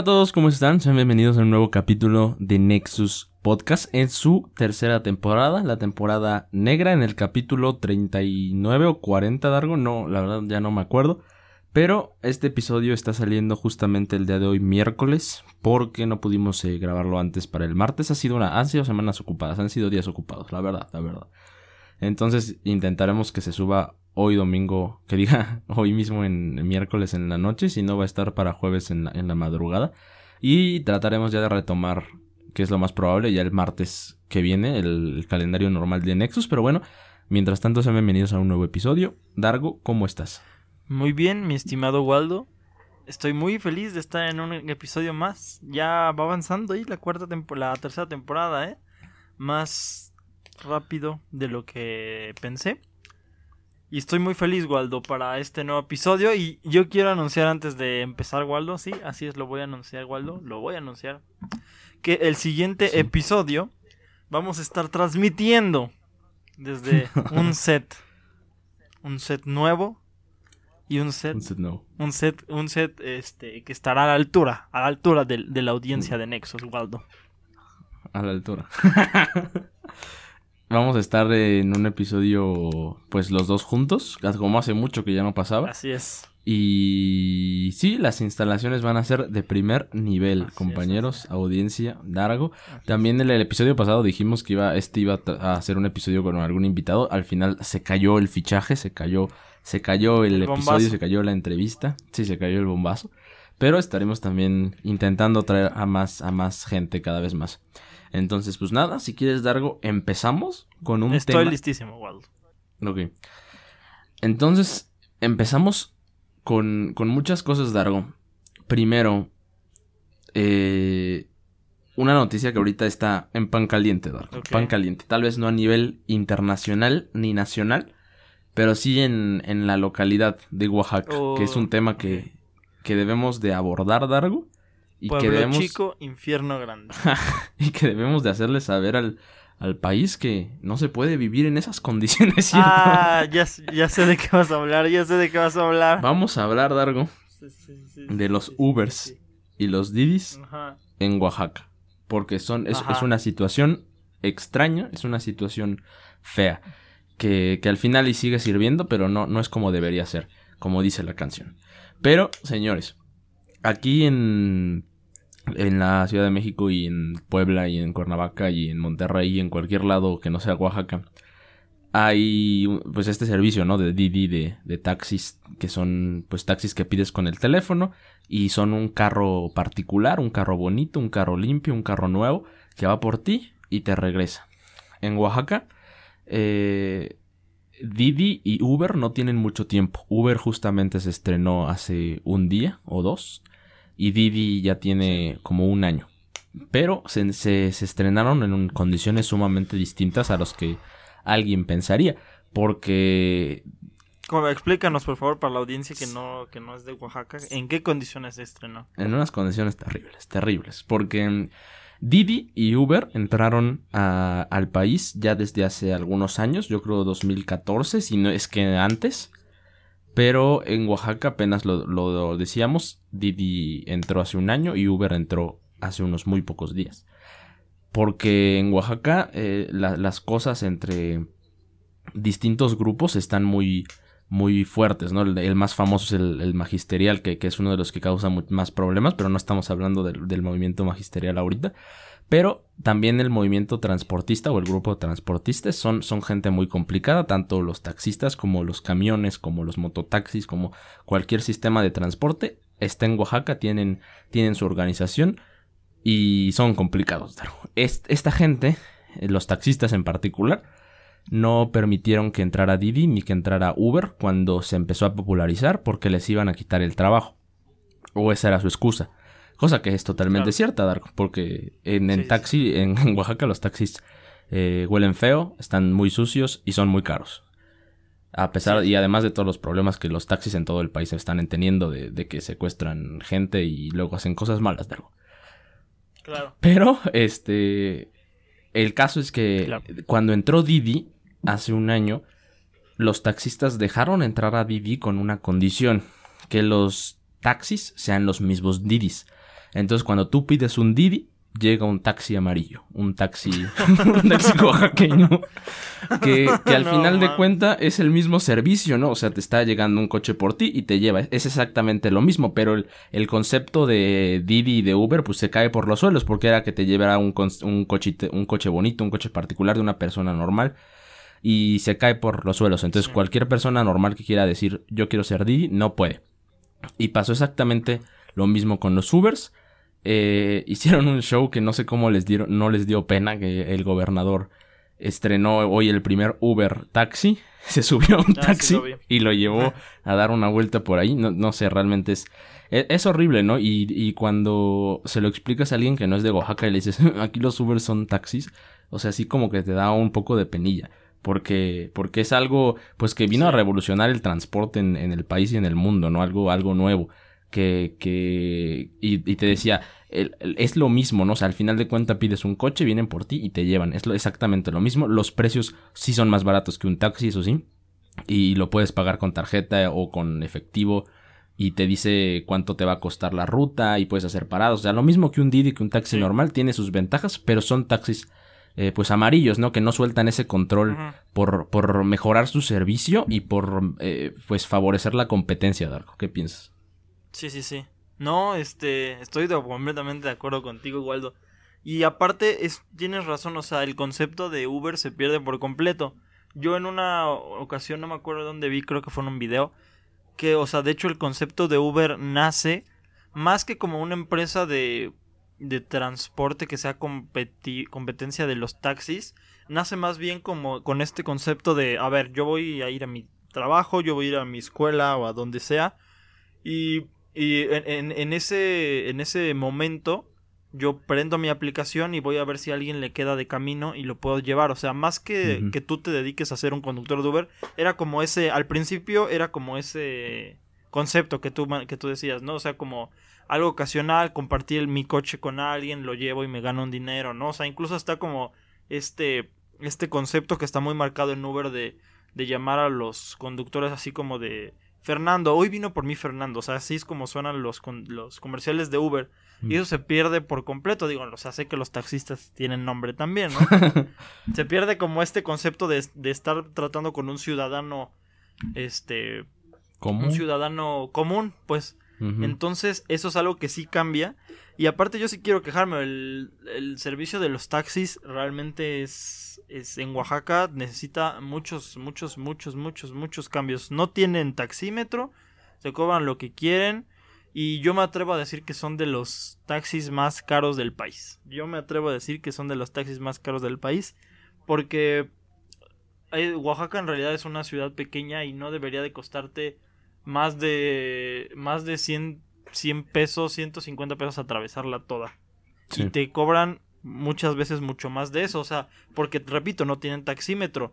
Hola a todos, ¿cómo están? Sean bienvenidos a un nuevo capítulo de Nexus Podcast en su tercera temporada, la temporada negra en el capítulo 39 o 40, Dargo, no, la verdad ya no me acuerdo. Pero este episodio está saliendo justamente el día de hoy, miércoles, porque no pudimos eh, grabarlo antes para el martes. Ha sido una, han sido semanas ocupadas, han sido días ocupados, la verdad, la verdad. Entonces intentaremos que se suba hoy domingo, que diga hoy mismo en, miércoles en la noche, si no va a estar para jueves en la, madrugada. Y trataremos ya de retomar, que es lo más probable, ya el martes que viene, el, calendario normal de Nexus. Pero bueno, mientras tanto, sean bienvenidos a un nuevo episodio. Dargo, ¿cómo estás? Muy bien, mi estimado Waldo. Estoy muy feliz de estar en un episodio más. Ya va avanzando ahí la cuarta la tercera temporada, ¿eh? Más rápido de lo que pensé. Y estoy muy feliz, Waldo, para este nuevo episodio. Y yo quiero anunciar antes de empezar, Waldo, sí, así es, lo voy a anunciar, Waldo, lo voy a anunciar. Que el siguiente episodio vamos a estar transmitiendo desde un set. Un set nuevo. Y un set. Un set nuevo. Un set, un set este, que estará a la altura. A la altura de, de la audiencia de Nexus, Waldo. A la altura. Vamos a estar en un episodio, pues los dos juntos, como hace mucho que ya no pasaba. Así es. Y sí, las instalaciones van a ser de primer nivel, compañeros, audiencia, Dargo. También en el episodio pasado dijimos que iba, este iba a hacer un episodio con algún invitado. Al final se cayó el fichaje, se cayó, se cayó el, episodio, se cayó la entrevista. Sí, se cayó el bombazo. Pero estaremos también intentando traer a más, a más gente cada vez más. Entonces, pues nada, si quieres, Dargo, empezamos con un Estoy listísimo, Waldo. Ok. Entonces, empezamos con, con muchas cosas, Dargo. Primero, eh, una noticia que ahorita está en pan caliente, Dargo. Pan caliente. Tal vez no a nivel internacional ni nacional, pero sí en, en la localidad de Oaxaca, que es un tema que, que debemos de abordar, Dargo. Y que debemos... chico, infierno grande. y que debemos de hacerle saber al, al país que no se puede vivir en esas condiciones. ¿cierto? Ah, ya, ya sé de qué vas a hablar, ya sé de qué vas a hablar. Vamos a hablar, Dargo, de los Ubers y los Didis en Oaxaca. Porque son, es, es, una situación extraña, es una situación fea. Que, que al final y sigue sirviendo, pero no, no es como debería ser, como dice la canción. Pero, señores, aquí en en la Ciudad de México y en Puebla y en Cuernavaca y en Monterrey y en cualquier lado que no sea Oaxaca hay pues este servicio no de Didi de, de taxis que son pues taxis que pides con el teléfono y son un carro particular un carro bonito un carro limpio un carro nuevo que va por ti y te regresa. En Oaxaca eh, Didi y Uber no tienen mucho tiempo. Uber justamente se estrenó hace un día o dos y Didi ya tiene como un año. Pero se, se, estrenaron en condiciones sumamente distintas a los que alguien pensaría. Porque como, explícanos, por favor, para la audiencia que no, que no es de Oaxaca, ¿en qué condiciones se estrenó? En unas condiciones terribles, terribles. Porque Didi y Uber entraron al país ya desde hace algunos años, yo creo 2014, si no es que antes. Pero en Oaxaca apenas lo, decíamos, Didi entró hace un año y Uber entró hace unos muy pocos días. Porque en Oaxaca eh, las cosas entre distintos grupos están muy, muy fuertes, ¿no? El, más famoso es el, magisterial, que, que, es uno de los que causa más problemas, pero no estamos hablando del movimiento magisterial ahorita. Pero también el movimiento transportista o el grupo de transportistas son, son gente muy complicada, tanto los taxistas como los camiones, como los mototaxis, como cualquier sistema de transporte. Está en Oaxaca, tienen, tienen su organización y son complicados. esta gente, los taxistas en particular, no permitieron que entrara Didi ni que entrara Uber cuando se empezó a popularizar porque les iban a quitar el trabajo. O esa era su excusa. Cosa que es totalmente cierta, Darko, porque en el taxi, En, Oaxaca los taxis eh, huelen feo, están muy sucios y son muy caros. A pesar, y además de todos los problemas que los taxis en todo el país están teniendo de, que secuestran gente y luego hacen cosas malas, Darko. Claro. Pero, este, el caso es que cuando entró Didi, hace un año, los taxistas dejaron entrar a Didi con una condición, que los taxis sean los mismos Didis. Entonces, cuando tú pides un Didi, llega un taxi amarillo, un taxi, un taxi oaxaqueño, que, que al No, final de cuenta es el mismo servicio, ¿no? O sea, te está llegando un coche por ti y te lleva. Es exactamente lo mismo, pero el, el concepto de Didi y de Uber, pues se cae por los suelos, porque era que te llevara un, cons- un, cochite- un coche bonito, un coche particular de una persona normal. Y se cae por los suelos. Entonces, Sí. cualquier persona normal que quiera decir yo quiero ser Didi, no puede. Y pasó exactamente lo mismo con los Ubers. Eh, hicieron un show que no sé cómo les dieron, no les dio pena que el gobernador estrenó hoy el primer Uber taxi. Se subió a un Ah, sí taxi lo y lo llevó a dar una vuelta por ahí. No, no sé, realmente es, es, es horrible, ¿no? Y, y cuando se lo explicas a alguien que no es de Oaxaca y le dices, aquí los Ubers son taxis, o sea, así como que te da un poco de penilla. Porque, porque es algo, pues que vino a revolucionar el transporte en, en el país y en el mundo, ¿no? Algo, algo nuevo. Que, que, y, y te decía, el- el- es lo mismo, ¿no? O sea, al final de cuentas pides un coche, vienen por ti y te llevan. Es lo, exactamente lo mismo. Los precios sí son más baratos que un taxi, eso sí. Y lo puedes pagar con tarjeta o con efectivo. Y te dice cuánto te va a costar la ruta y puedes hacer parados. O sea, lo mismo que un Didi, que un taxi Sí. normal, tiene sus ventajas, pero son taxis eh, pues amarillos, ¿no? Que no sueltan ese control por, por mejorar su servicio y por eh, pues favorecer la competencia, Darko. ¿Qué piensas? Sí, sí, sí. No, este, estoy completamente de acuerdo contigo, Waldo. Y aparte, es, tienes razón, o sea, el concepto de Uber se pierde por completo. Yo en una ocasión, no me acuerdo dónde vi, creo que fue en un video, que, o sea, de hecho el concepto de Uber nace más que como una empresa de, de transporte que sea competi- competencia de los taxis, nace más bien como con este concepto de, a ver, yo voy a ir a mi trabajo, yo voy a ir a mi escuela o a donde sea, y, y en, en- en ese, en ese momento yo prendo mi aplicación y voy a ver si a alguien le queda de camino y lo puedo llevar. O sea, más que, que tú te dediques a ser un conductor de Uber, era como ese, al principio era como ese concepto que tú, que tú decías, ¿no? O sea, como algo ocasional, compartir mi coche con alguien, lo llevo y me gano un dinero, ¿no? O sea, incluso está como este, este concepto que está muy marcado en Uber de, de llamar a los conductores así como de Fernando, hoy vino por mí Fernando, o sea, así es como suenan los, con- los comerciales de Uber. Y eso se pierde por completo, digo, o sea, sé que los taxistas tienen nombre también, ¿no? se pierde como este concepto de, de estar tratando con un ciudadano, este, un ciudadano común, pues. Entonces, eso es algo que sí cambia. Y aparte, yo sí quiero quejarme. El, el servicio de los taxis realmente es, es. En Oaxaca necesita muchos, muchos, muchos, muchos, muchos cambios. No tienen taxímetro. Se cobran lo que quieren. Y yo me atrevo a decir que son de los taxis más caros del país. Yo me atrevo a decir que son de los taxis más caros del país. Porque eh, Oaxaca en realidad es una ciudad pequeña y no debería de costarte más de más de 100, 100 pesos, 150 pesos atravesarla toda. Sí. Y te cobran muchas veces mucho más de eso, o sea, porque repito, no tienen taxímetro.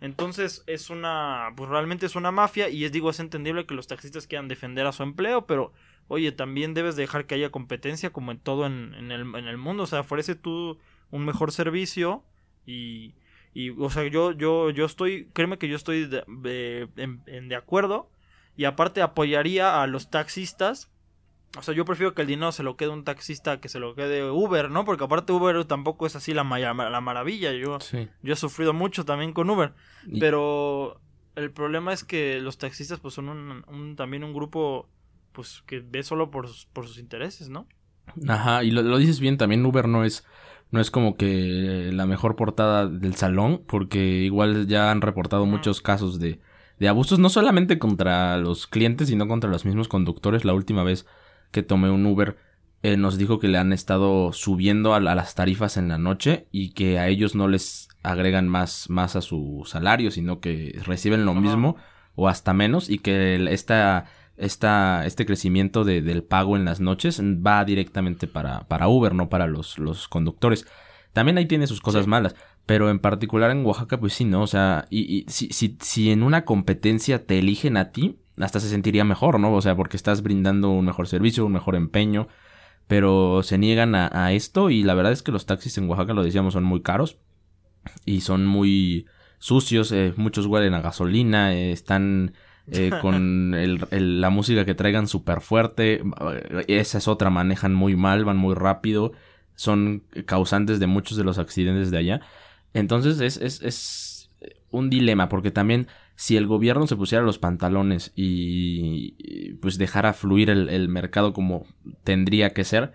Entonces es una, pues realmente es una mafia y es digo, es entendible que los taxistas quieran defender a su empleo, pero oye, también debes dejar que haya competencia como en todo en, en el, en el mundo, o sea, ofrece tú un mejor servicio y, y o sea, yo, yo, yo estoy, créeme que yo estoy de, de- en- en de acuerdo y aparte apoyaría a los taxistas. O sea, yo prefiero que el dinero se lo quede un taxista que se lo quede Uber, ¿no? Porque aparte Uber tampoco es así la, la maravilla. Yo, Sí. yo he sufrido mucho también con Uber. Y- Pero el problema es que los taxistas pues son un, un- también un grupo pues que ve solo por sus, por sus intereses, ¿no? Ajá, y lo, lo dices bien, también Uber no es, no es como que la mejor portada del salón, porque igual ya han reportado muchos casos de, de abusos, no solamente contra los clientes, sino contra los mismos conductores. La última vez que tomé un Uber eh, nos dijo que le han estado subiendo a, la- a las tarifas en la noche y que a ellos no les agregan más, más a su salario, sino que reciben lo Ajá. mismo o hasta menos y que esta, esta, este crecimiento de- del pago en las noches va directamente para, para Uber, no para los, los conductores. También ahí tiene sus cosas Sí. malas, pero en particular en Oaxaca, pues sí, ¿no? O sea, y, y si, si, si en una competencia te eligen a ti, hasta se sentiría mejor, ¿no? O sea, porque estás brindando un mejor servicio, un mejor empeño, pero se niegan a, a esto y la verdad es que los taxis en Oaxaca, lo decíamos, son muy caros y son muy sucios, eh, muchos huelen a gasolina, eh, están eh, con el, el- la música que traigan súper fuerte. Esa es otra, manejan muy mal, van muy rápido. Son causantes de muchos de los accidentes de allá. Entonces es, es, es un dilema, porque también si el gobierno se pusiera los pantalones y, y, pues dejara fluir el, el mercado como tendría que ser,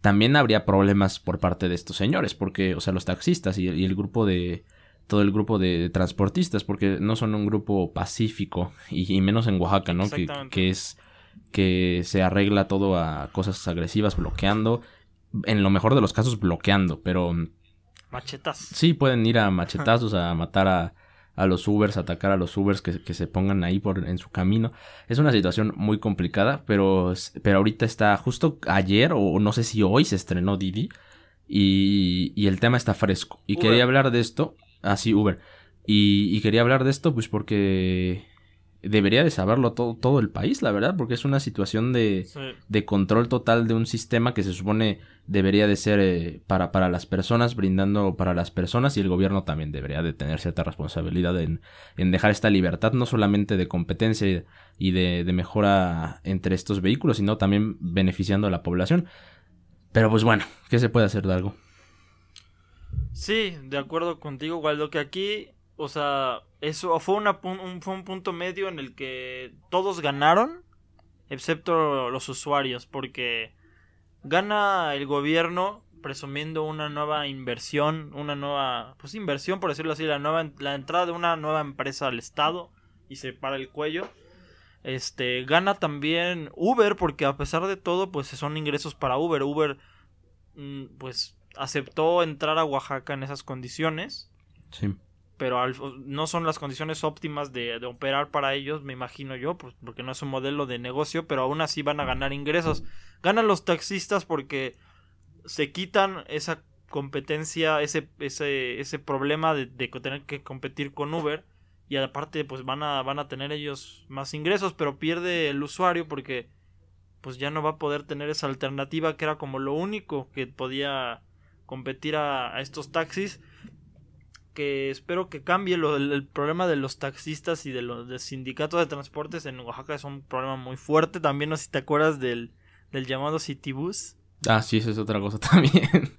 también habría problemas por parte de estos señores, porque, o sea, los taxistas y, y el grupo de, todo el grupo de transportistas, porque no son un grupo pacífico, y, y menos en Oaxaca, ¿no? Que, que es que se arregla todo a cosas agresivas, bloqueando, en lo mejor de los casos bloqueando, pero Machetas. sí pueden ir a machetazos, a matar a, a los Ubers, atacar a los Ubers que, que se pongan ahí por en su camino. Es una situación muy complicada, pero, pero ahorita está justo ayer o no sé si hoy se estrenó Didi y, y el tema está fresco. Y Uber. quería hablar de esto, así Uber. Y, y quería hablar de esto pues porque debería de saberlo todo, todo el país, la verdad, porque es una situación de, Sí. de control total de un sistema que se supone debería de ser eh, para, para las personas, brindando para las personas y el gobierno también debería de tener cierta responsabilidad en, en dejar esta libertad, no solamente de competencia y de, de mejora entre estos vehículos, sino también beneficiando a la población. Pero pues bueno, ¿qué se puede hacer de algo? Sí, de acuerdo contigo, Waldo, que aquí, o sea, eso fue, una, un, fue un punto medio en el que todos ganaron, excepto los usuarios, porque gana el gobierno presumiendo una nueva inversión, una nueva, pues inversión, por decirlo así, la nueva, la entrada de una nueva empresa al Estado y se para el cuello. Este, gana también Uber, porque a pesar de todo, pues son ingresos para Uber. Uber, mm, pues, aceptó entrar a Oaxaca en esas condiciones, Sí. Pero al- no son las condiciones óptimas de, operar para ellos, me imagino yo, pues, porque no es un modelo de negocio, pero aún así van a ganar ingresos. Ganan los taxistas porque se quitan esa competencia, ese, ese, problema de, de tener que competir con Uber. Y aparte, pues van a, van a tener ellos más ingresos, pero pierde el usuario porque pues ya no va a poder tener esa alternativa que era como lo único que podía competir a estos taxis. Que espero que cambie lo, el, el problema de los taxistas y de los del sindicato de transportes en Oaxaca es un problema muy fuerte. También no sé si te acuerdas del, del llamado Citibus. Ah, sí, esa es otra cosa también.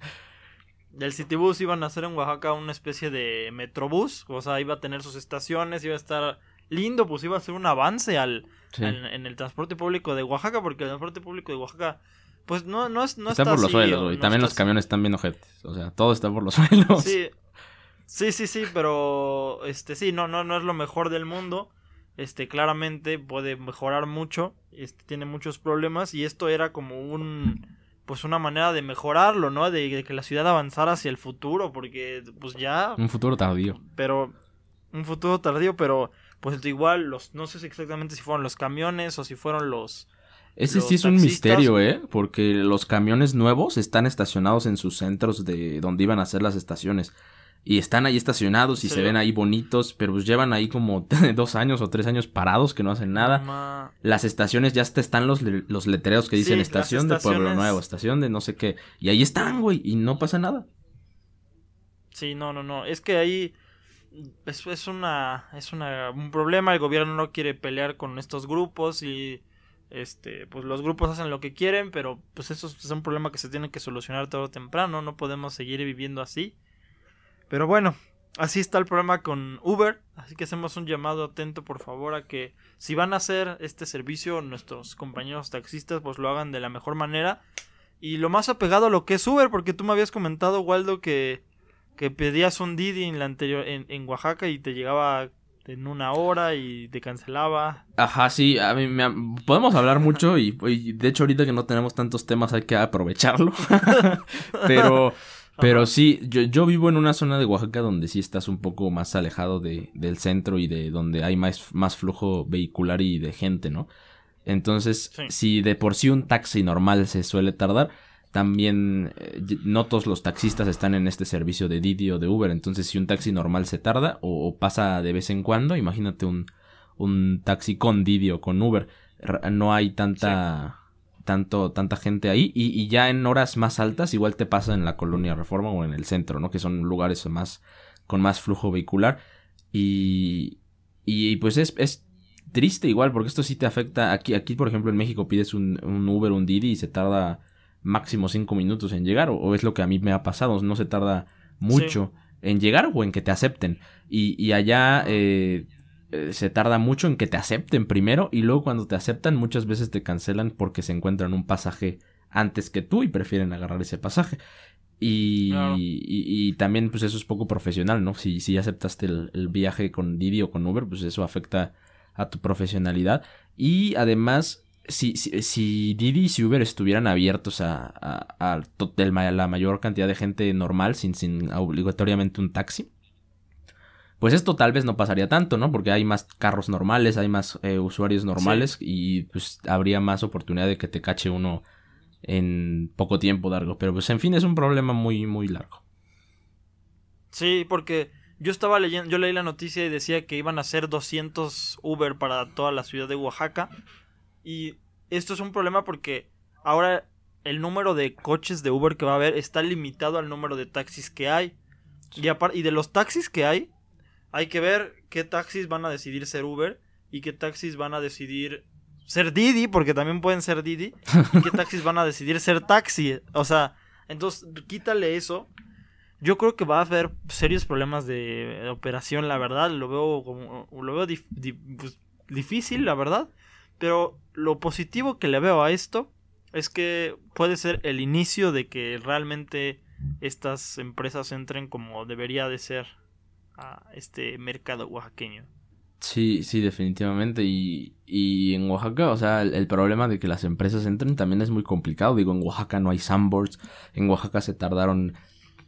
Del Citibus iban a hacer en Oaxaca una especie de metrobús, o sea, iba a tener sus estaciones, iba a estar lindo, pues iba a ser un avance al, Sí. en, en el transporte público de Oaxaca, porque el transporte público de Oaxaca, pues no, no, es, no está, está, por los suelos, güey. no También los así. camiones están bien ojetes. O sea, todo está por los suelos. Sí, sí, sí, sí, pero este sí, no, no, no es lo mejor del mundo. Este, claramente puede mejorar mucho. Este, tiene muchos problemas. Y esto era como un pues una manera de mejorarlo, ¿no? De, de que la ciudad avanzara hacia el futuro. Porque, pues ya. Un futuro tardío. Pero. Un futuro tardío, pero. Pues igual, los. No sé si exactamente si fueron los camiones o si fueron los. Ese Los sí es un misterio, ¿eh? Porque los camiones nuevos están estacionados en sus centros de donde iban a ser las estaciones. Y están ahí estacionados y ¿En se ven ahí bonitos, pero pues llevan ahí como dos años o tres años parados que no hacen nada. Ma- Las estaciones ya están los, los letreros que dicen Sí, estación de Pueblo Nuevo, estación de no sé qué. Y ahí están, güey, y no pasa nada. Sí, no, no, no. Es que ahí es, es una es una un problema. El gobierno no quiere pelear con estos grupos y este pues los grupos hacen lo que quieren, pero pues eso es un problema que se tiene que solucionar tarde o temprano. No podemos seguir viviendo así. Pero bueno, así está el problema con Uber. Así que hacemos un llamado atento, por favor, a que si van a hacer este servicio nuestros compañeros taxistas, pues lo hagan de la mejor manera. Y lo más apegado a lo que es Uber, porque tú me habías comentado, Waldo, que que pedías un Didi en la anterior en, en Oaxaca y te llegaba en una hora y te cancelaba. Ajá, sí, a mí me podemos hablar mucho y, y de hecho ahorita que no tenemos tantos temas hay que aprovecharlo. pero pero Ajá. sí, yo, yo vivo en una zona de Oaxaca donde sí estás un poco más alejado de, del centro y de donde hay más, más flujo vehicular y de gente, ¿no? Entonces, Sí. si de por sí un taxi normal se suele tardar, también eh, no todos los taxistas están en este servicio de Didi o de Uber. Entonces, si un taxi normal se tarda o, o pasa de vez en cuando, imagínate un, un taxi con Didi o con Uber. No hay tanta, tanto, tanta gente ahí. Y, y ya en horas más altas, igual te pasa en la colonia Reforma o en el centro, ¿no? Que son lugares más, con más flujo vehicular. Y, y pues es, es triste igual, porque esto sí te afecta. Aquí, aquí por ejemplo, en México pides un, un Uber, un Didi y se tarda máximo cinco minutos en llegar, o, es lo que a mí me ha pasado, no se tarda mucho en llegar o en que te acepten. Y, y allá eh, eh, se tarda mucho en que te acepten primero y luego cuando te aceptan muchas veces te cancelan porque se encuentran un pasaje antes que tú y prefieren agarrar ese pasaje. Y, y, también pues eso es poco profesional, ¿no? Si, si aceptaste el, viaje con Didi o con Uber, pues eso afecta a tu profesionalidad. Y además, si, si, si Didi y si Uber estuvieran abiertos a, a, a, la mayor cantidad de gente normal, sin, sin obligatoriamente un taxi, pues esto tal vez no pasaría tanto, ¿no? Porque hay más carros normales, hay más eh, usuarios normales y pues habría más oportunidad de que te cache uno en poco tiempo largo. Pero pues en fin es un problema muy, muy largo. Sí, porque yo estaba leyendo, yo leí la noticia y decía que iban a ser 200 Uber para toda la ciudad de Oaxaca. Y esto es un problema porque ahora el número de coches de Uber que va a haber está limitado al número de taxis que hay. Y, y de los taxis que hay, hay que ver qué taxis van a decidir ser Uber y qué taxis van a decidir ser Didi, porque también pueden ser Didi, y qué taxis van a decidir ser taxi. O sea, entonces quítale eso. Yo creo que va a haber serios problemas de operación, la verdad. Lo veo como lo veo pues, difícil, la verdad. Pero lo positivo que le veo a esto es que puede ser el inicio de que realmente estas empresas entren como debería de ser a este mercado oaxaqueño. Sí, sí, definitivamente. Y, y en Oaxaca, o sea, el, problema de que las empresas entren también es muy complicado. Digo, en Oaxaca no hay sandboards. En Oaxaca se tardaron,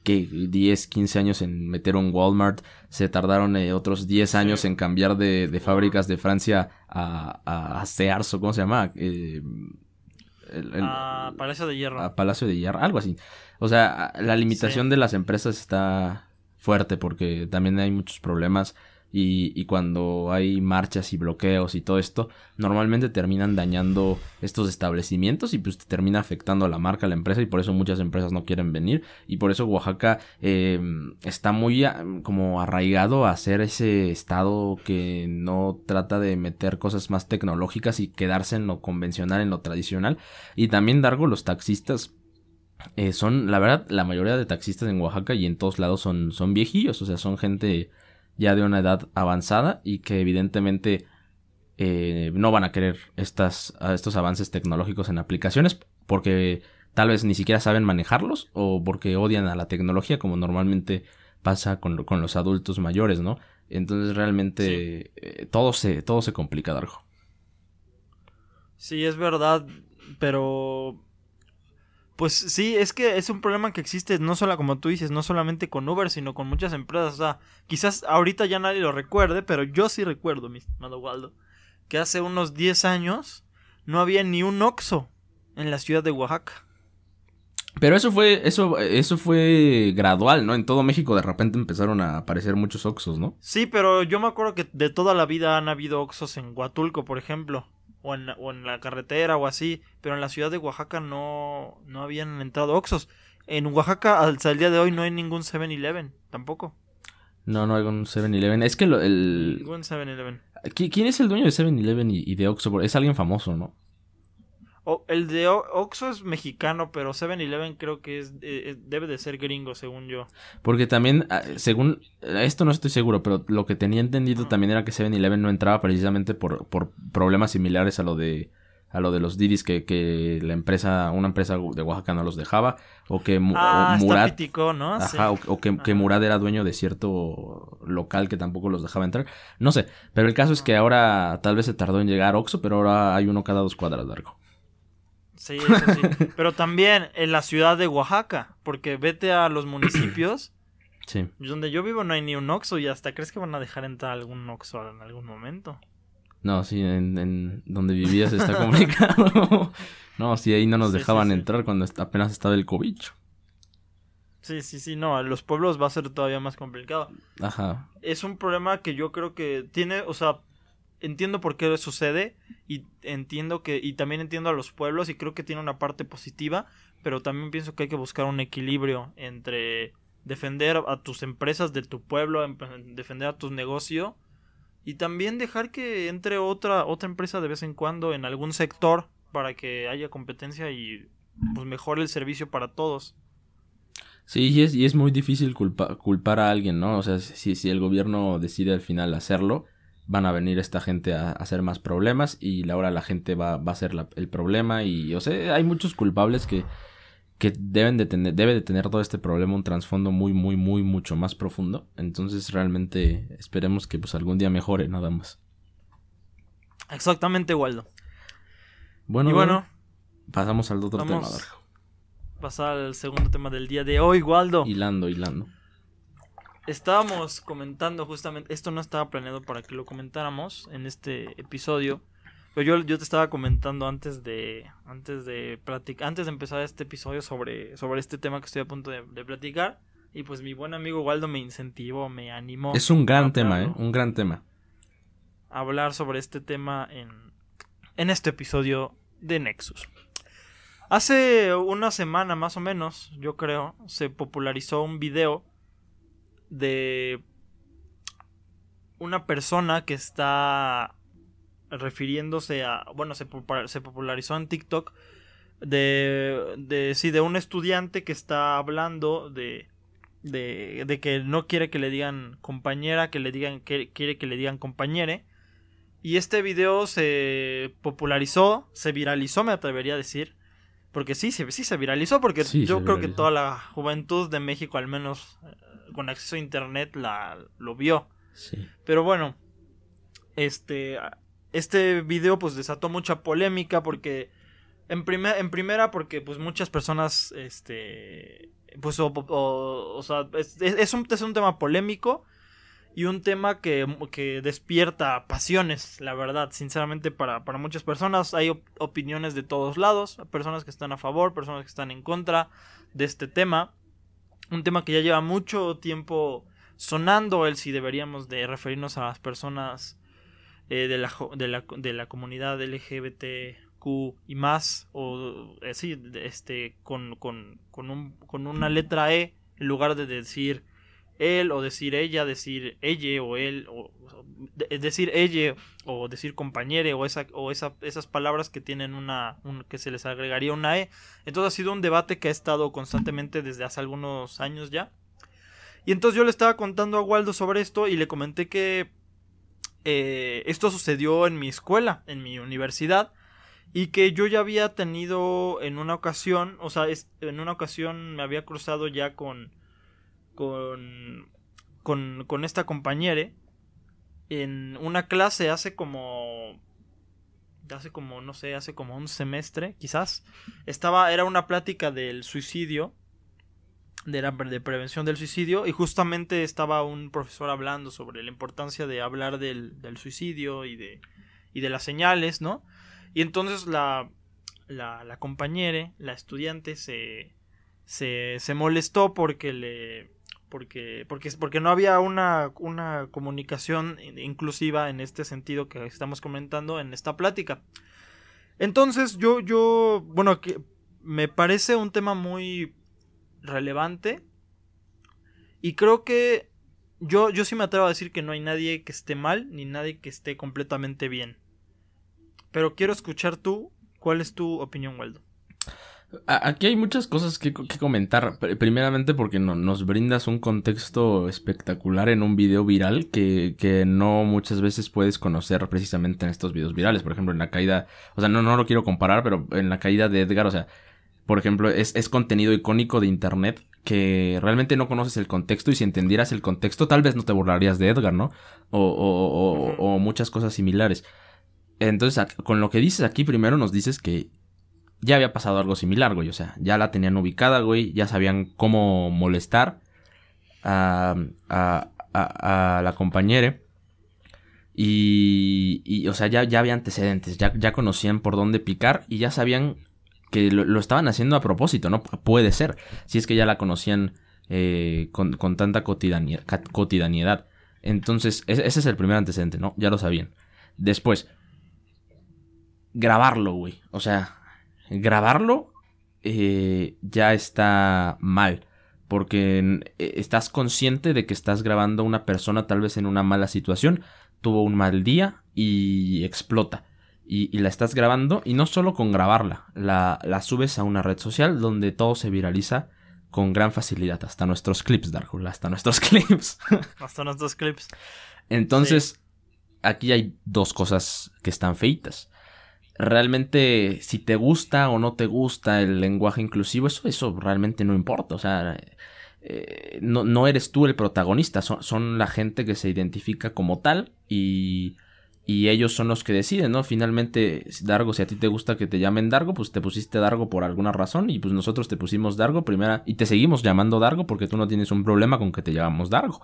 que 10, 15 años en meter un Walmart. Se tardaron eh, otros 10 años en cambiar de, de, fábricas de Francia a, a, a ¿cómo se llama? Eh, a Palacio de Hierro. A Palacio de Hierro, algo así. O sea, la limitación de las empresas está fuerte porque también hay muchos problemas y, y, cuando hay marchas y bloqueos y todo esto, normalmente terminan dañando estos establecimientos y pues termina afectando a la marca, a la empresa y por eso muchas empresas no quieren venir. Y por eso Oaxaca eh, está muy como arraigado a ser ese estado que no trata de meter cosas más tecnológicas y quedarse en lo convencional, en lo tradicional. Y también Dargo los taxistas eh, son, la verdad, la mayoría de taxistas en Oaxaca y en todos lados son, son viejillos, o sea, son gente ya de una edad avanzada y que evidentemente eh, no van a querer estas, estos avances tecnológicos en aplicaciones porque tal vez ni siquiera saben manejarlos o porque odian a la tecnología como normalmente pasa con, con los adultos mayores, ¿no? Entonces realmente eh, todo, se, todo se complica, Darjo. Sí, es verdad, pero pues sí, es que es un problema que existe no solo como tú dices, no solamente con Uber, sino con muchas empresas. O sea, quizás ahorita ya nadie lo recuerde, pero yo sí recuerdo, mi estimado Waldo, que hace unos 10 años no había ni un Oxxo en la ciudad de Oaxaca. Pero eso fue, eso, eso fue gradual, ¿no? En todo México de repente empezaron a aparecer muchos Oxxos, ¿no? Sí, pero yo me acuerdo que de toda la vida han habido Oxxos en Huatulco, por ejemplo o en, o en la carretera o así, pero en la ciudad de Oaxaca no, no habían entrado Oxos. En Oaxaca hasta el día de hoy no hay ningún 7-Eleven, tampoco. No, no hay un 7-Eleven. Es que el... Ningún 7-Eleven. ¿Quién es el dueño de 7-Eleven y, de Oxxo? Es alguien famoso, ¿no? El de Oxxo es mexicano, pero 7-Eleven creo que es, eh, eh, debe de ser gringo, según yo. Porque también, ah, según, esto no estoy seguro, pero lo que tenía entendido también era que 7-Eleven no entraba precisamente por, por problemas similares a lo de a lo de los Didis que, que la empresa, una empresa de Oaxaca no los dejaba, o que ah, Murat, ¿no? Ajá, o, que, que, Murat era dueño de cierto local que tampoco los dejaba entrar, no sé, pero el caso es que ahora tal vez se tardó en llegar Oxxo, pero ahora hay uno cada dos cuadras largo. Sí, eso sí. Pero también en la ciudad de Oaxaca, porque vete a los municipios. Sí. Donde yo vivo no hay ni un Oxxo y hasta crees que van a dejar entrar algún Oxxo en algún momento. No, sí, en, donde vivías está complicado. no, sí, ahí no nos dejaban entrar cuando apenas estaba el COVID. Sí, sí, sí, no, a los pueblos va a ser todavía más complicado. Ajá. Es un problema que yo creo que tiene, o sea, entiendo por qué sucede y entiendo que y también entiendo a los pueblos y creo que tiene una parte positiva, pero también pienso que hay que buscar un equilibrio entre defender a tus empresas de tu pueblo, defender a tu negocio Y también dejar que entre otra, otra empresa de vez en cuando en algún sector para que haya competencia y pues mejore el servicio para todos. Sí, y es, y es muy difícil culpar a alguien, ¿no? O sea, si, si el gobierno decide al final hacerlo, van a venir esta gente a, hacer más problemas y ahora la gente va, va a ser el problema y, o sea, hay muchos culpables que, que deben de tener, debe de tener todo este problema un trasfondo muy, muy, muy, mucho más profundo. Entonces, realmente esperemos que pues algún día mejore, nada más. Exactamente, Waldo. Bueno, y bueno, pasamos al otro tema, Pasar al segundo tema del día de hoy, Waldo. Hilando, hilando. Estábamos comentando justamente, esto no estaba planeado para que lo comentáramos en este episodio, pero yo, yo te estaba comentando antes de antes de antes de empezar este episodio sobre, sobre este tema que estoy a punto de, platicar y pues mi buen amigo Waldo me incentivó, me animó. Es un gran tema, ¿eh? Un gran tema. Hablar sobre este tema en, en este episodio de Nexus. Hace una semana más o menos, yo creo, se popularizó un video de una persona que está refiriéndose a, bueno, se, popularizó en TikTok de, de, sí, de un estudiante que está hablando de, de, de que no quiere que le digan compañera, que le digan, que quiere que le digan compañere. Y este video se popularizó, se viralizó, me atrevería a decir. Porque sí, sí, sí se viralizó, porque yo creo que toda la juventud de México, al menos con acceso a internet, la, lo vio. Sí. Pero bueno, este, este video pues desató mucha polémica porque en, en primera porque pues muchas personas este pues o, sea es, un, es un tema polémico y un tema que, que, despierta pasiones, la verdad, sinceramente para, para muchas personas hay opiniones de todos lados, personas que están a favor, personas que están en contra de este tema, un tema que ya lleva mucho tiempo sonando, el si deberíamos de referirnos a las personas eh, de, la, de, la, de, la, comunidad LGBTQ y más, o eh, este, con, con, con, un, con una letra E en lugar de decir él o decir ella, decir ella o él, o, decir ella o decir compañere o, esa, o esa, esas palabras que tienen una, que se les agregaría una E. Entonces ha sido un debate que ha estado constantemente desde hace algunos años ya. Y entonces yo le estaba contando a Waldo sobre esto y le comenté que eh, esto sucedió en mi escuela, en mi universidad, y que yo ya había tenido en una ocasión, o sea, en una ocasión me había cruzado ya con, con, con, con esta compañera en una clase hace como hace como no sé hace como un semestre quizás estaba era una plática del suicidio de, la, de prevención del suicidio y justamente estaba un profesor hablando sobre la importancia de hablar del, del suicidio y de, y de las señales, ¿no? Y entonces la, la, la compañera, la estudiante, se, se, se molestó porque le... Porque, porque, porque no había una, una comunicación inclusiva en este sentido que estamos comentando en esta plática. Entonces yo, yo, bueno, que me parece un tema muy relevante. Y creo que yo, yo sí me atrevo a decir que no hay nadie que esté mal, ni nadie que esté completamente bien. Pero quiero escuchar tú, ¿cuál es tu opinión, Waldo? Aquí hay muchas cosas que, comentar. Primeramente porque no, nos brindas un contexto espectacular en un video viral que, que, no muchas veces puedes conocer precisamente en estos videos virales. Por ejemplo, en la caída, o sea, no, no lo quiero comparar, pero en la caída de Edgar, o sea, por ejemplo, es, es contenido icónico de Internet que realmente no conoces el contexto y si entendieras el contexto tal vez no te burlarías de Edgar, ¿no? O, o, o, o muchas cosas similares. Entonces, con lo que dices aquí, primero nos dices que ya había pasado algo similar, güey. O sea, ya la tenían ubicada, güey. Ya sabían cómo molestar a, a, a, la compañera. Y, y, o sea, ya, ya había antecedentes. Ya, ya conocían por dónde picar y ya sabían que lo, estaban haciendo a propósito, ¿no? Puede ser, si es que ya la conocían eh, con, tanta cotidianidad. Entonces, ese es el primer antecedente, ¿no? Ya lo sabían. Después, grabarlo, güey. O sea, grabarlo eh, ya está mal. Porque eh, estás consciente de que estás grabando a una persona tal vez en una mala situación. tuvo un mal día y explota. Y, la estás grabando y no solo con grabarla, la, la, subes a una red social donde todo se viraliza con gran facilidad, hasta nuestros clips, Darkul, hasta nuestros clips. hasta nuestros clips. Entonces, aquí hay dos cosas que están feitas. Realmente, si te gusta o no te gusta el lenguaje inclusivo, eso, eso realmente no importa. O sea, eh, no, no, eres tú el protagonista, son, son, la gente que se identifica como tal y, y, ellos son los que deciden, ¿no? Finalmente, Dargo, si a ti te gusta que te llamen Dargo, pues te pusiste Dargo por alguna razón y pues nosotros te pusimos Dargo primera y te seguimos llamando Dargo porque tú no tienes un problema con que te llamamos Dargo.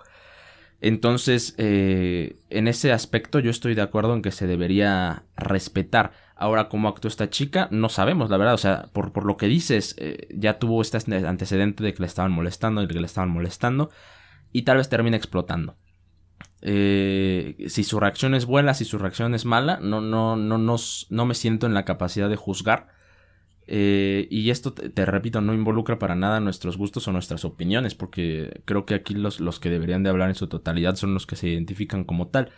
Entonces, eh, en ese aspecto yo estoy de acuerdo en que se debería respetar. Ahora, cómo actuó esta chica, no sabemos, la verdad. O sea, por, por lo que dices, eh, ya tuvo este antecedente de que le estaban molestando de que le estaban molestando. Y tal vez termine explotando. Eh, si su reacción es buena, si su reacción es mala, no, no, no, no me siento en la capacidad de juzgar. Eh, y esto, te, repito, no involucra para nada nuestros gustos o nuestras opiniones, porque creo que aquí los, los que deberían de hablar en su totalidad son los que se identifican como tal.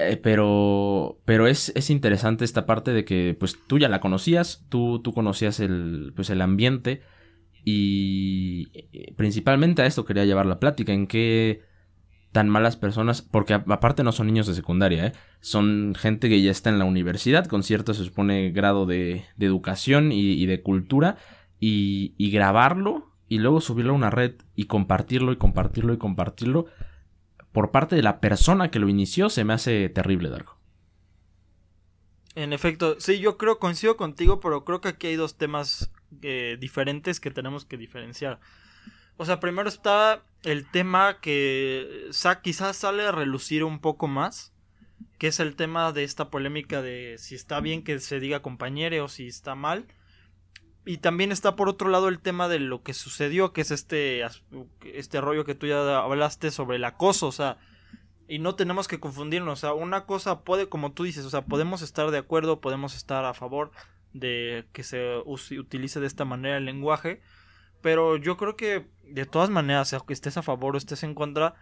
Eh, pero pero es, es, interesante esta parte de que pues tú ya la conocías, tú, tú conocías el, pues, el ambiente y eh, principalmente a esto quería llevar la plática, en qué tan malas personas, porque aparte no son niños de secundaria, ¿eh? son gente que ya está en la universidad con cierto, se supone, grado de, educación y, de cultura, y, grabarlo y luego subirlo a una red y compartirlo y compartirlo y compartirlo por parte de la persona que lo inició se me hace terrible, Dargo. En efecto, sí, yo creo, coincido contigo, pero creo que aquí hay dos temas eh, diferentes que tenemos que diferenciar. O sea, primero está el tema que quizás sale a relucir un poco más, que es el tema de esta polémica de si está bien que se diga compañero o si está mal. Y también está por otro lado el tema de lo que sucedió, que es este, este rollo que tú ya hablaste sobre el acoso, o sea, y no tenemos que confundirnos, o sea, una cosa puede, como tú dices, o sea, podemos estar de acuerdo, podemos estar a favor de que se utilice de esta manera el lenguaje, pero yo creo que de todas maneras, aunque estés a favor o estés en contra,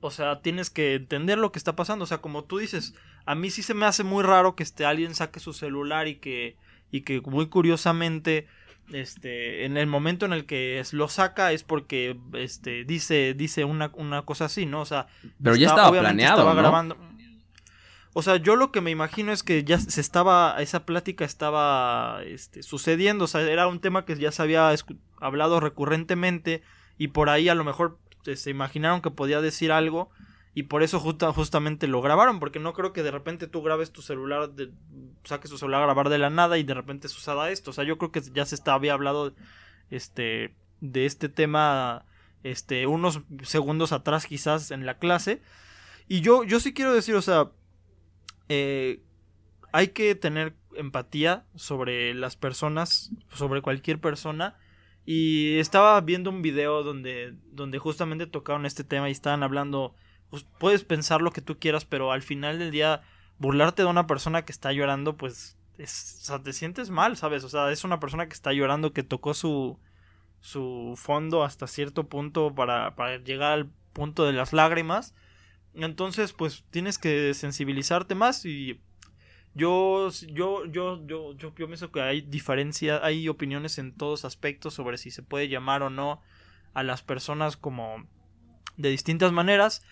o sea, tienes que entender lo que está pasando, o sea, como tú dices, a mí sí se me hace muy raro que este alguien saque su celular y que y que muy curiosamente este en el momento en el que lo saca es porque este dice dice una, una cosa así no o sea pero ya estaba planeado estaba grabando o sea yo lo que me imagino es que ya se estaba esa plática estaba este, sucediendo o sea era un tema que ya se había hablado recurrentemente y por ahí a lo mejor se imaginaron que podía decir algo y por eso justamente lo grabaron, porque no creo que de repente tú grabes tu celular, de, saques tu celular a grabar de la nada y de repente suceda esto. O sea, yo creo que ya se está, había hablado este, de este tema este, unos segundos atrás quizás en la clase. Y yo, yo sí quiero decir, o sea, eh, hay que tener empatía sobre las personas, sobre cualquier persona. Y estaba viendo un video donde, donde justamente tocaron este tema y estaban hablando pues puedes pensar lo que tú quieras, pero al final del día burlarte de una persona que está llorando, pues es, o sea, te sientes mal, ¿sabes? O sea, es una persona que está llorando, que tocó su, su fondo hasta cierto punto para llegar al punto de las lágrimas. Entonces, pues tienes que sensibilizarte más y yo, yo, yo, yo, yo, pienso que hay diferencia, hay opiniones en todos aspectos sobre si se puede llamar o no a las personas como de distintas maneras.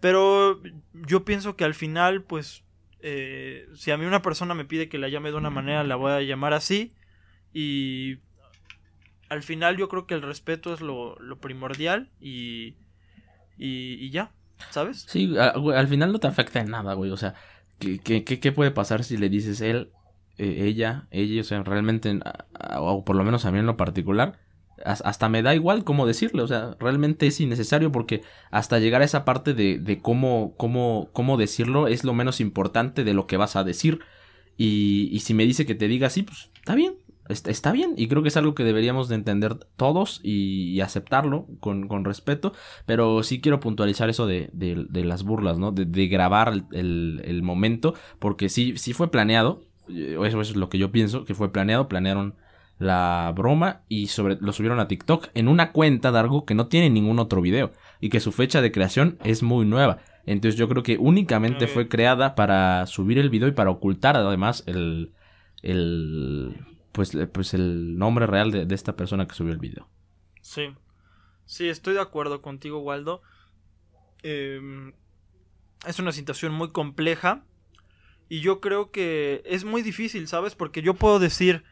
Pero yo pienso que al final, pues, eh, si a mí una persona me pide que la llame de una manera, la voy a llamar así. Y al final yo creo que el respeto es lo, primordial y, y, ya, ¿sabes? Sí, al final no te afecta en nada, güey. O sea, ¿qué, qué, qué puede pasar si le dices él, eh, ella, ella, o sea, realmente, o por lo menos a mí en lo particular, hasta me da igual cómo decirle, o sea, realmente es innecesario porque hasta llegar a esa parte de, de cómo, cómo, cómo decirlo es lo menos importante de lo que vas a decir. Y, y si me dice que te diga así, pues está bien, está, está, bien. Y creo que es algo que deberíamos de entender todos y, aceptarlo con, con, respeto. Pero sí quiero puntualizar eso de, de, de las burlas, ¿no? De, de grabar el, el, momento, porque sí, sí fue planeado. Eh, eso es lo que yo pienso, que fue planeado, planearon la broma y sobre, lo subieron a TikTok en una cuenta de algo que no tiene ningún otro video y que su fecha de creación es muy nueva. Entonces yo creo que únicamente fue creada para subir el video y para ocultar además el, el pues, eh, pues el nombre real de, esta persona que subió el video. Sí. Sí, estoy de acuerdo contigo, Waldo. Eh, es una situación muy compleja. Y yo creo que es muy difícil, ¿sabes? Porque yo puedo decir.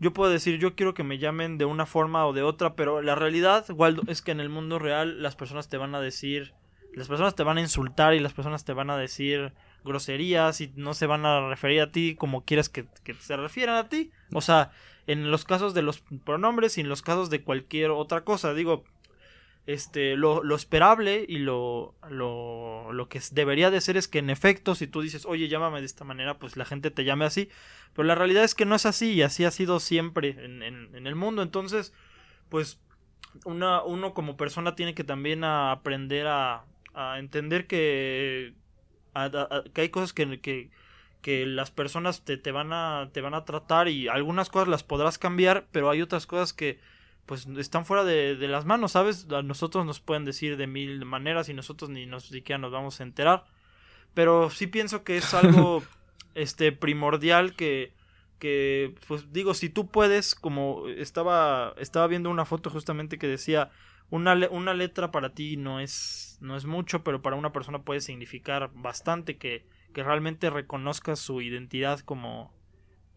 Yo puedo decir, yo quiero que me llamen de una forma o de otra, pero la realidad, Waldo, es que en el mundo real las personas te van a decir, las personas te van a insultar y las personas te van a decir groserías y no se van a referir a ti como quieres que, se refieran a ti. O sea, en los casos de los pronombres y en los casos de cualquier otra cosa. Digo, este, lo, lo esperable y lo, lo, lo que debería de ser es que en efecto, si tú dices, oye, llámame de esta manera, pues la gente te llame así. Pero la realidad es que no es así y así ha sido siempre en, en, el mundo. Entonces, pues una, uno como persona tiene que también aprender a, a entender que, a- a- a- que hay cosas que, que, que las personas te, te van a, te van a tratar y algunas cosas las podrás cambiar, pero hay otras cosas que pues están fuera de, de las manos, ¿sabes? A nosotros nos pueden decir de mil maneras y nosotros ni nos siquiera nos vamos a enterar. Pero sí pienso que es algo este primordial que que pues digo si tú puedes como estaba estaba viendo una foto justamente que decía una, le- una letra para ti no es no es mucho pero para una persona puede significar bastante que, que realmente reconozcas su identidad como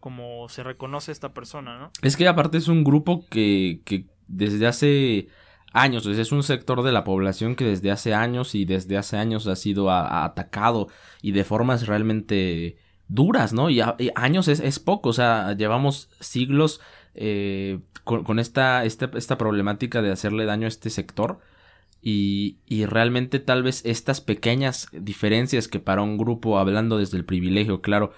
como se reconoce esta persona no Es que aparte es un grupo que, que desde hace años, es un sector de la población que desde hace años y desde hace años ha sido atacado y de formas realmente duras, ¿no? Y, y años es, es poco, o sea, llevamos siglos eh, con, esta, esta, esta problemática de hacerle daño a este sector. Y, y realmente tal vez estas pequeñas diferencias que para un grupo, hablando desde el privilegio, claro,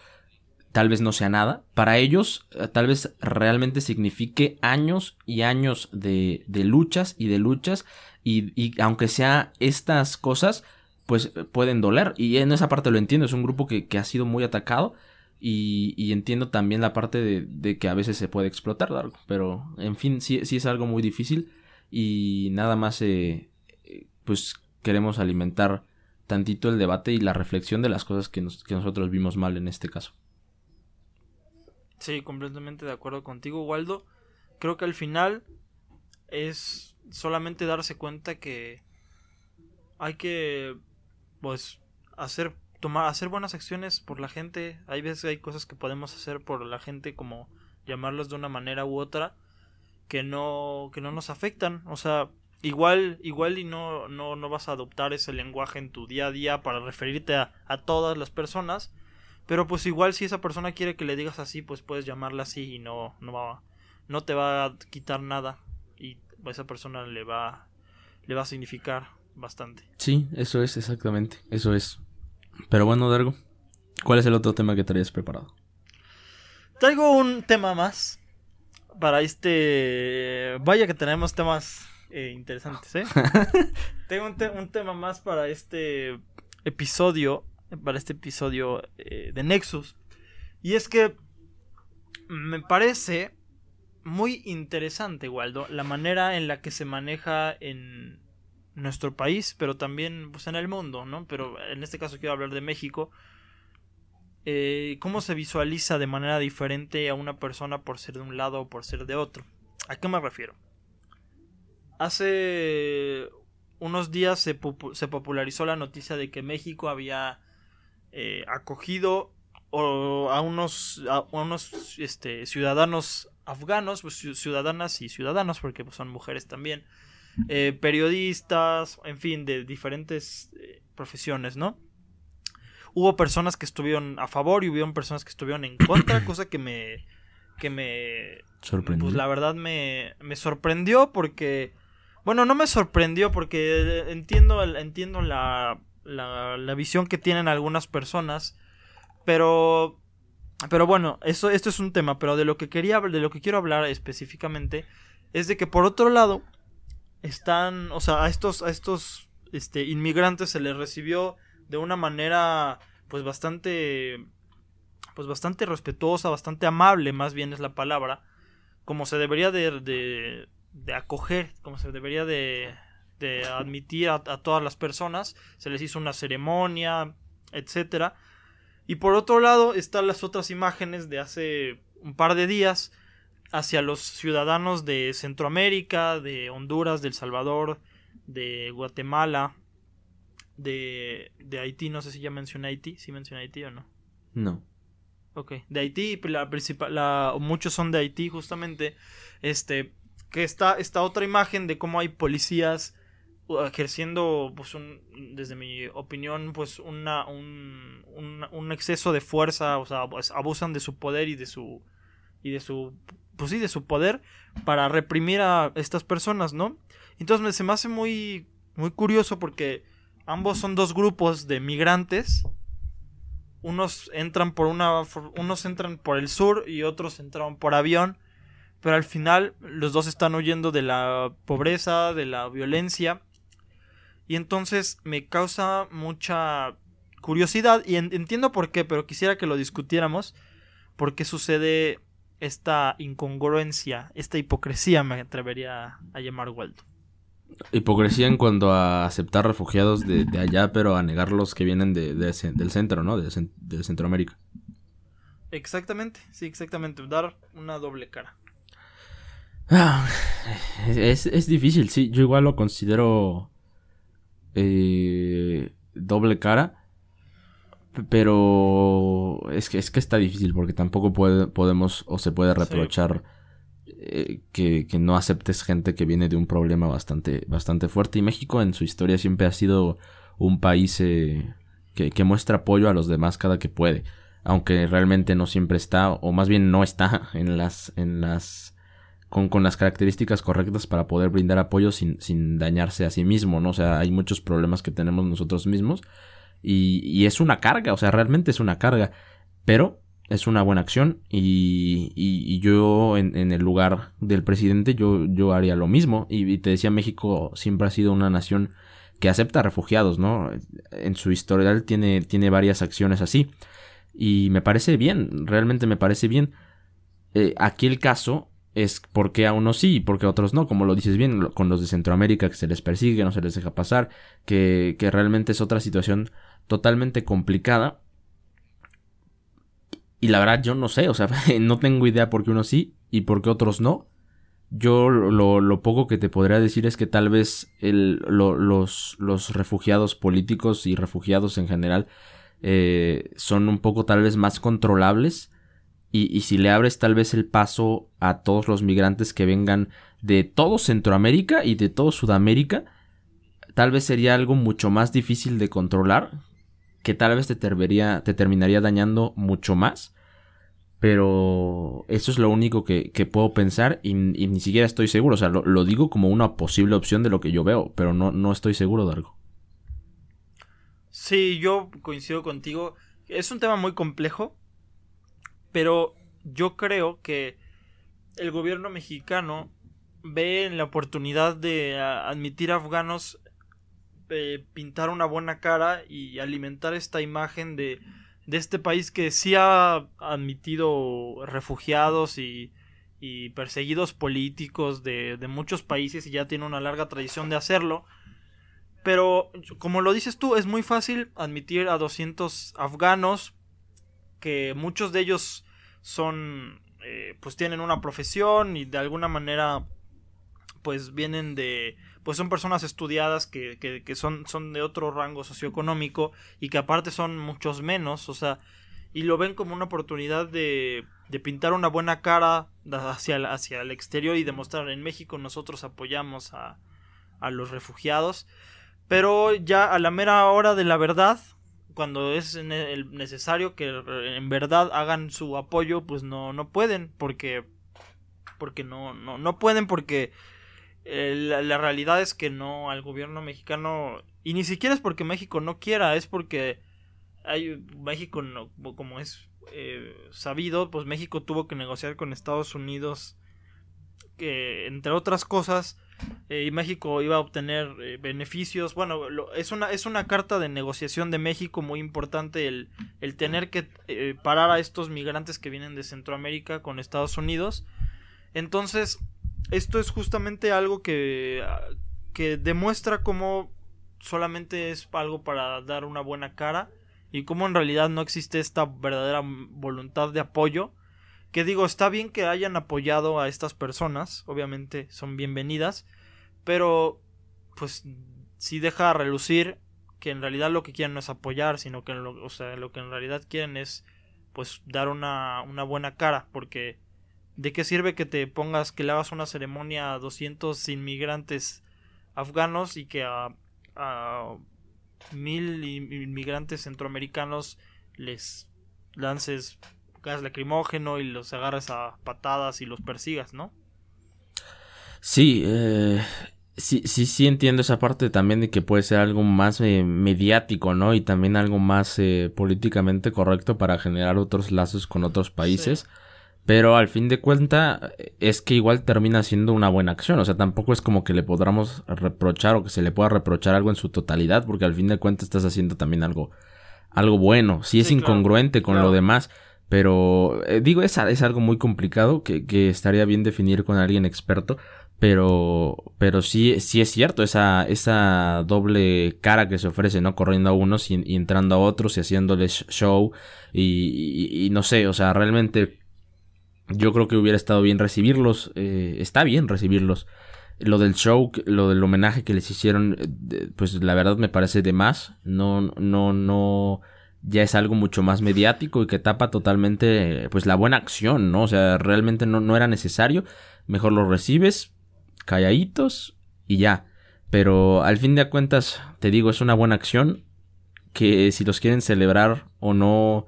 tal vez no sea nada. Para ellos, eh, tal vez realmente signifique años y años de, de luchas y de luchas. Y, y aunque sea estas cosas, pues eh, pueden doler. Y en esa parte lo entiendo. Es un grupo que, que ha sido muy atacado. Y, entiendo también la parte de, que a veces se puede explotar, Dargo. Pero, en fin, sí, sí es algo muy difícil. Y nada más, eh, eh, pues queremos alimentar tantito el debate y la reflexión de las cosas que, que nosotros vimos mal en este caso. Sí, completamente de acuerdo contigo, Waldo. Creo que al final es solamente darse cuenta que hay que pues hacer tomar hacer buenas acciones por la gente. Hay veces hay cosas que podemos hacer por la gente como llamarlos de una manera u otra que no que no nos afectan, o sea, igual igual y no no no vas a adoptar ese lenguaje en tu día a día para referirte a, a todas las personas, pero pues igual si esa persona quiere que le digas así, pues puedes llamarla así y no, no va, no te va a quitar nada. Y a esa persona le va, le va a significar bastante. Sí, eso es exactamente, eso es. Pero bueno, Dargo, ¿cuál es el otro tema que traías preparado? Traigo un tema más para este. Vaya que tenemos temas eh, interesantes, ¿eh? Tengo un, te- un tema más para este episodio. Para este episodio eh, de Nexus. Y es que me parece muy interesante, Waldo, la manera en la que se maneja en nuestro país, pero también pues, en el mundo, ¿no? Pero en este caso quiero hablar de México. Eh, cómo se visualiza de manera diferente a una persona por ser de un lado o por ser de otro. ¿A qué me refiero? Hace unos días se, se popularizó la noticia de que México había eh, acogido o a unos, a unos este, ciudadanos afganos, pues, ciu- ciudadanas y ciudadanos, porque pues, son mujeres también, eh, periodistas, en fin, de diferentes eh, profesiones, ¿no? Hubo personas que estuvieron a favor y hubieron personas que estuvieron en contra, cosa que me, que me, Sorprendido. pues la verdad me, me sorprendió porque, bueno, no me sorprendió porque entiendo, entiendo la, la, la visión que tienen algunas personas, pero, pero bueno, eso, esto es un tema, pero de lo que quería, de lo que quiero hablar específicamente es de que por otro lado están, o sea, a estos, a estos, este, inmigrantes se les recibió de una manera, pues bastante, pues bastante respetuosa, bastante amable, más bien es la palabra, como se debería de, de, acoger, como se debería de, de admitir a, a todas las personas, se les hizo una ceremonia, etcétera. Y por otro lado están las otras imágenes de hace un par de días hacia los ciudadanos de Centroamérica, de Honduras, de El Salvador, de Guatemala, de, de Haití, no sé si ya mencioné Haití, si mencioné Haití o no. No. Ok, de Haití, pues, la principal, la, muchos son de Haití justamente, este, que está esta otra imagen de cómo hay policías uh, ejerciendo, pues, un, desde mi opinión, pues, una, un, un, un exceso de fuerza, o sea, abusan de su poder y de su, y de su, pues sí, de su poder para reprimir a estas personas, ¿no? Entonces se me hace muy, muy curioso porque ambos son dos grupos de migrantes. Unos entran por una, unos entran por el sur y otros entran por avión. Pero al final los dos están huyendo de la pobreza, de la violencia. Y entonces me causa mucha curiosidad y en, entiendo por qué, pero quisiera que lo discutiéramos. ¿Por qué sucede esta incongruencia, esta hipocresía, me atrevería a llamar Waldo? Hipocresía en cuanto a aceptar refugiados de, de allá, pero a negar los que vienen de, del centro, ¿no? De, de Centroamérica. Exactamente, sí, exactamente. Dar una doble cara. Ah, es, es difícil, sí. Yo igual lo considero eh, doble cara. Pero es que, es que está difícil porque tampoco puede, podemos o se puede reprochar eh, que, que no aceptes gente que viene de un problema bastante, bastante fuerte. Y México en su historia siempre ha sido un país eh, que, que muestra apoyo a los demás cada que puede. Aunque realmente no siempre está, o más bien no está en las, en las con, con las características correctas para poder brindar apoyo sin, sin dañarse a sí mismo, ¿no? O sea, hay muchos problemas que tenemos nosotros mismos y, y es una carga, o sea, realmente es una carga, pero es una buena acción y, y, y yo en, en el lugar del presidente yo, yo haría lo mismo y, te decía, México siempre ha sido una nación que acepta refugiados, ¿no? En su historial tiene, tiene varias acciones así y me parece bien, realmente me parece bien. Eh, aquí el caso es por qué a unos sí y por qué a otros no, como lo dices bien, con los de Centroamérica que se les persigue, no se les deja pasar, que, que realmente es otra situación totalmente complicada. Y la verdad yo no sé, o sea, no tengo idea por qué unos sí y por qué otros no. Yo lo, poco que te podría decir es que tal vez los, refugiados políticos y refugiados en general eh, son un poco tal vez más controlables y si le abres tal vez el paso a todos los migrantes que vengan de todo Centroamérica y de todo Sudamérica, tal vez sería algo mucho más difícil de controlar, que tal vez te, terminaría dañando mucho más. Pero eso es lo único que, que puedo pensar y, ni siquiera estoy seguro. O sea, lo, lo digo como una posible opción de lo que yo veo, pero no, no estoy seguro de algo. Sí, yo coincido contigo. Es un tema muy complejo, pero yo creo que el gobierno mexicano ve en la oportunidad de admitir afganos, eh, pintar una buena cara y alimentar esta imagen de, de este país que sí ha admitido refugiados y, y perseguidos políticos de, de muchos países y ya tiene una larga tradición de hacerlo. Pero, como lo dices tú, es muy fácil admitir a 200 afganos que muchos de ellos son, eh, pues tienen una profesión y de alguna manera, pues vienen de, pues son personas estudiadas que, que, que son, son de otro rango socioeconómico y que aparte son muchos menos, o sea, y lo ven como una oportunidad de, de pintar una buena cara hacia el, hacia el exterior y demostrar en México nosotros apoyamos a, a los refugiados. Pero ya a la mera hora de la verdad, cuando es necesario que en verdad hagan su apoyo, pues no, no pueden, porque, porque no, no, no pueden, porque eh, la, realidad es que no al gobierno mexicano, y ni siquiera es porque México no quiera, es porque hay, México, no, como es eh, sabido, pues México tuvo que negociar con Estados Unidos, que entre otras cosas, eh, y México iba a obtener beneficios. Bueno, es, una, es una carta de negociación de México muy importante el, el tener que parar a estos migrantes que vienen de Centroamérica con Estados Unidos. Entonces, esto es justamente algo que, que demuestra cómo solamente es algo para dar una buena cara y cómo en realidad no existe esta verdadera voluntad de apoyo. Que digo, está bien que hayan apoyado a estas personas, obviamente son bienvenidas, pero pues si deja relucir que en realidad lo que quieren no es apoyar, sino que lo, o sea, lo que en realidad quieren es pues dar una, una buena cara, porque ¿de qué sirve que te pongas, que le hagas una ceremonia a 200 inmigrantes afganos y que a, a mil inmigrantes centroamericanos les lances gas lacrimógeno y los agarres a patadas y los persigas, ¿no? Sí, eh, sí, sí, sí entiendo esa parte también de que puede ser algo más eh, mediático, ¿no? Y también algo más eh, políticamente correcto para generar otros lazos con otros países. Pero al fin de cuenta es que igual termina siendo una buena acción. O sea, tampoco es como que le podamos reprochar o que se le pueda reprochar algo en su totalidad, porque al fin de cuentas estás haciendo también algo, algo bueno. Sí es incongruente con lo demás. Pero eh, digo, es, es algo muy complicado que, que estaría bien definir con alguien experto. Pero, pero sí, sí es cierto, esa, esa doble cara que se ofrece, ¿no? Corriendo a unos y, entrando a otros y haciéndoles show y, y, no sé, o sea, realmente yo creo que hubiera estado bien recibirlos, eh, está bien recibirlos. Lo del show, lo del homenaje que les hicieron, eh, pues la verdad me parece de más, no, no, no, ya es algo mucho más mediático y que tapa totalmente, pues la buena acción, ¿no? O sea, realmente no, no era necesario, mejor lo recibes, calladitos y ya. Pero al fin de cuentas, te digo, es una buena acción que si los quieren celebrar o no,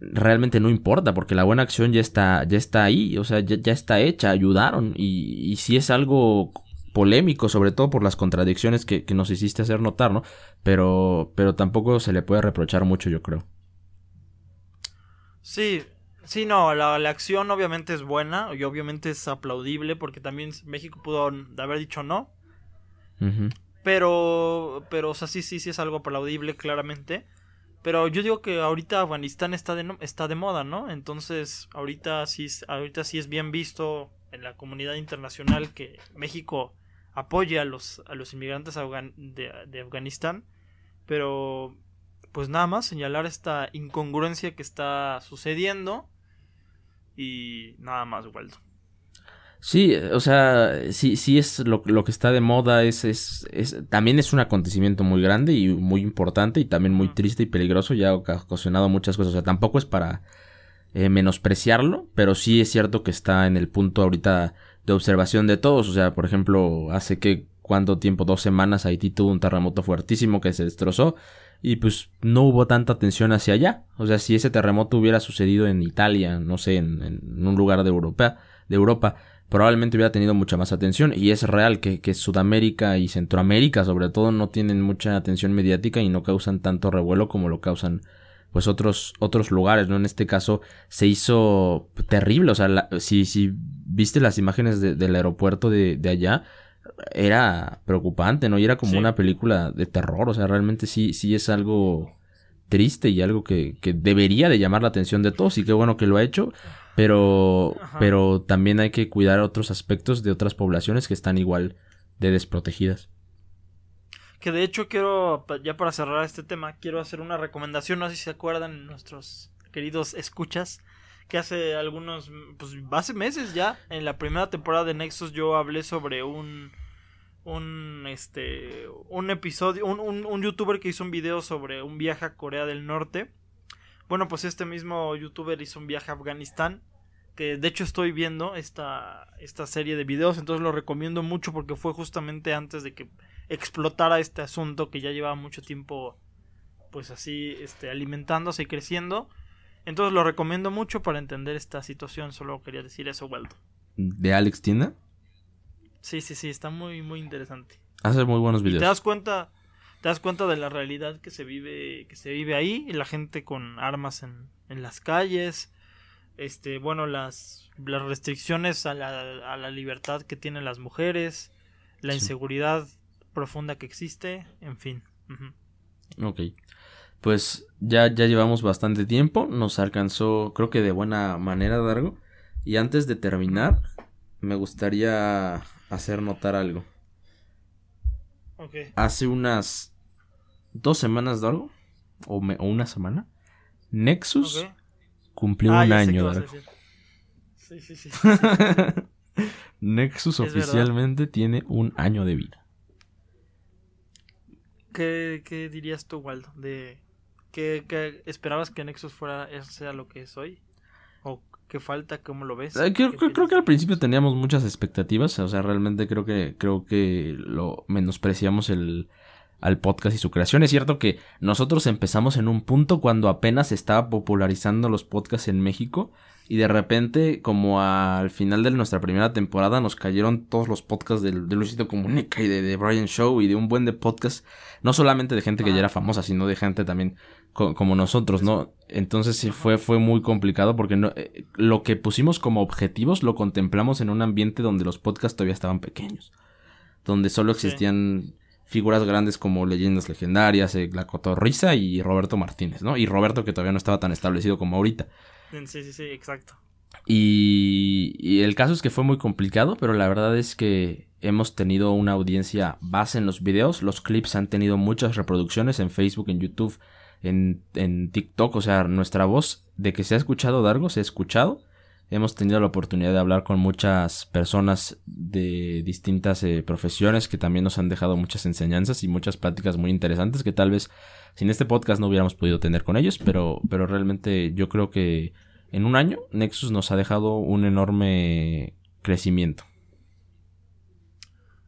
realmente no importa, porque la buena acción ya está, ya está ahí, o sea, ya, está hecha, ayudaron. Y, y, si es algo polémico, sobre todo por las contradicciones que, que, nos hiciste hacer notar, ¿no? Pero, pero tampoco se le puede reprochar mucho, yo creo. Sí, Sí, no, la, acción obviamente es buena y obviamente es aplaudible porque también México pudo haber dicho no. Pero, pero, o sea, sí, sí, sí es algo aplaudible claramente. Pero yo digo que ahorita Afganistán está de, está de moda, ¿no? Entonces, ahorita sí, ahorita sí es bien visto en la comunidad internacional que México apoye a los, a los inmigrantes de, de Afganistán. Pero, pues nada más señalar esta incongruencia que está sucediendo y nada más, Waldo. Sí, o sea, sí, sí es lo, lo que está de moda, es, es, es, también es un acontecimiento muy grande y muy importante y también muy triste y peligroso, ya ha ocasionado muchas cosas, o sea, tampoco es para eh, menospreciarlo, pero sí es cierto que está en el punto ahorita de observación de todos, o sea, por ejemplo, hace que cuánto tiempo, dos semanas, Haití tuvo un terremoto fuertísimo que se destrozó y pues no hubo tanta atención hacia allá. O sea, si ese terremoto hubiera sucedido en Italia, no sé, en, un lugar de Europa, de Europa, probablemente hubiera tenido mucha más atención. Y es real que, que Sudamérica y Centroamérica, sobre todo, no tienen mucha atención mediática y no causan tanto revuelo como lo causan pues otros otros lugares, ¿no? En este caso se hizo terrible, o sea, si, si viste las imágenes del aeropuerto de, de allá, era preocupante, ¿no? Y era como una película de terror, o sea, realmente sí, sí es algo triste y algo que, que debería de llamar la atención de todos y qué bueno que lo ha hecho, pero, pero también hay que cuidar otros aspectos de otras poblaciones que están igual de desprotegidas. Que de hecho quiero, ya para cerrar este tema, quiero hacer una recomendación, no sé si se acuerdan nuestros queridos escuchas, que hace algunos, pues hace meses ya, en la primera temporada de Nexus yo hablé sobre un, un, este, un episodio, un, un, un youtuber que hizo un video sobre un viaje a Corea del Norte. Bueno, pues este mismo youtuber hizo un viaje a Afganistán que de hecho estoy viendo esta, esta serie de videos, entonces lo recomiendo mucho porque fue justamente antes de que explotara este asunto que ya llevaba mucho tiempo pues así este alimentándose y creciendo entonces lo recomiendo mucho para entender esta situación. Solo quería decir eso, Waldo. ¿De Alex Tienda? Sí, sí, sí, está muy, muy interesante. Hace muy buenos videos. te das cuenta, te das cuenta de la realidad que se vive, que se vive ahí, y la gente con armas en, en las calles, este, bueno, las, las restricciones a la, a la libertad que tienen las mujeres, la inseguridad profunda que existe, en fin. Ok pues ya, ya llevamos bastante tiempo, nos alcanzó creo que de buena manera, Dargo. Y antes de terminar, me gustaría hacer notar algo. Ok. hace unas dos semanas de algo, o, me- o una semana, Nexus cumplió Ah, un año. decir. Sí, sí, sí. sí, sí. Nexus Es verdad. oficialmente tiene un año de vida. ¿Qué, qué dirías tú, Waldo? De ¿qué, qué esperabas que Nexus fuera sea lo que es hoy? ¿O qué falta? ¿Cómo lo ves? Creo, ¿Qué creo- creo que al principio teníamos muchas expectativas, o sea, realmente creo que creo que lo menospreciamos el al podcast y su creación. Es cierto que nosotros empezamos en un punto cuando apenas estaba popularizando los podcasts en México y de repente como al final de nuestra primera temporada nos cayeron todos los podcasts de Luisito Comunica y de, de Brian Show y de un buen de podcasts, no solamente de gente que ya era famosa, sino de gente también co- como nosotros, ¿no? Entonces sí fue, fue muy complicado porque no, eh, lo que pusimos como objetivos lo contemplamos en un ambiente donde los podcasts todavía estaban pequeños. Donde solo Sí. existían figuras grandes como leyendas legendarias, eh, La Cotorrisa y Roberto Martínez, ¿no? Y Roberto que todavía no estaba tan establecido como ahorita. Sí, sí, sí, exacto. Y, el caso es que fue muy complicado, pero la verdad es que hemos tenido una audiencia base en los videos. Los clips han tenido muchas reproducciones en Facebook, en YouTube, en, en TikTok. O sea, nuestra voz de que se ha escuchado Dargo se ha escuchado. Hemos tenido la oportunidad de hablar con muchas personas de distintas eh, profesiones que también nos han dejado muchas enseñanzas y muchas pláticas muy interesantes que tal vez sin este podcast no hubiéramos podido tener con ellos, pero, pero realmente yo creo que en un año Nexus nos ha dejado un enorme crecimiento.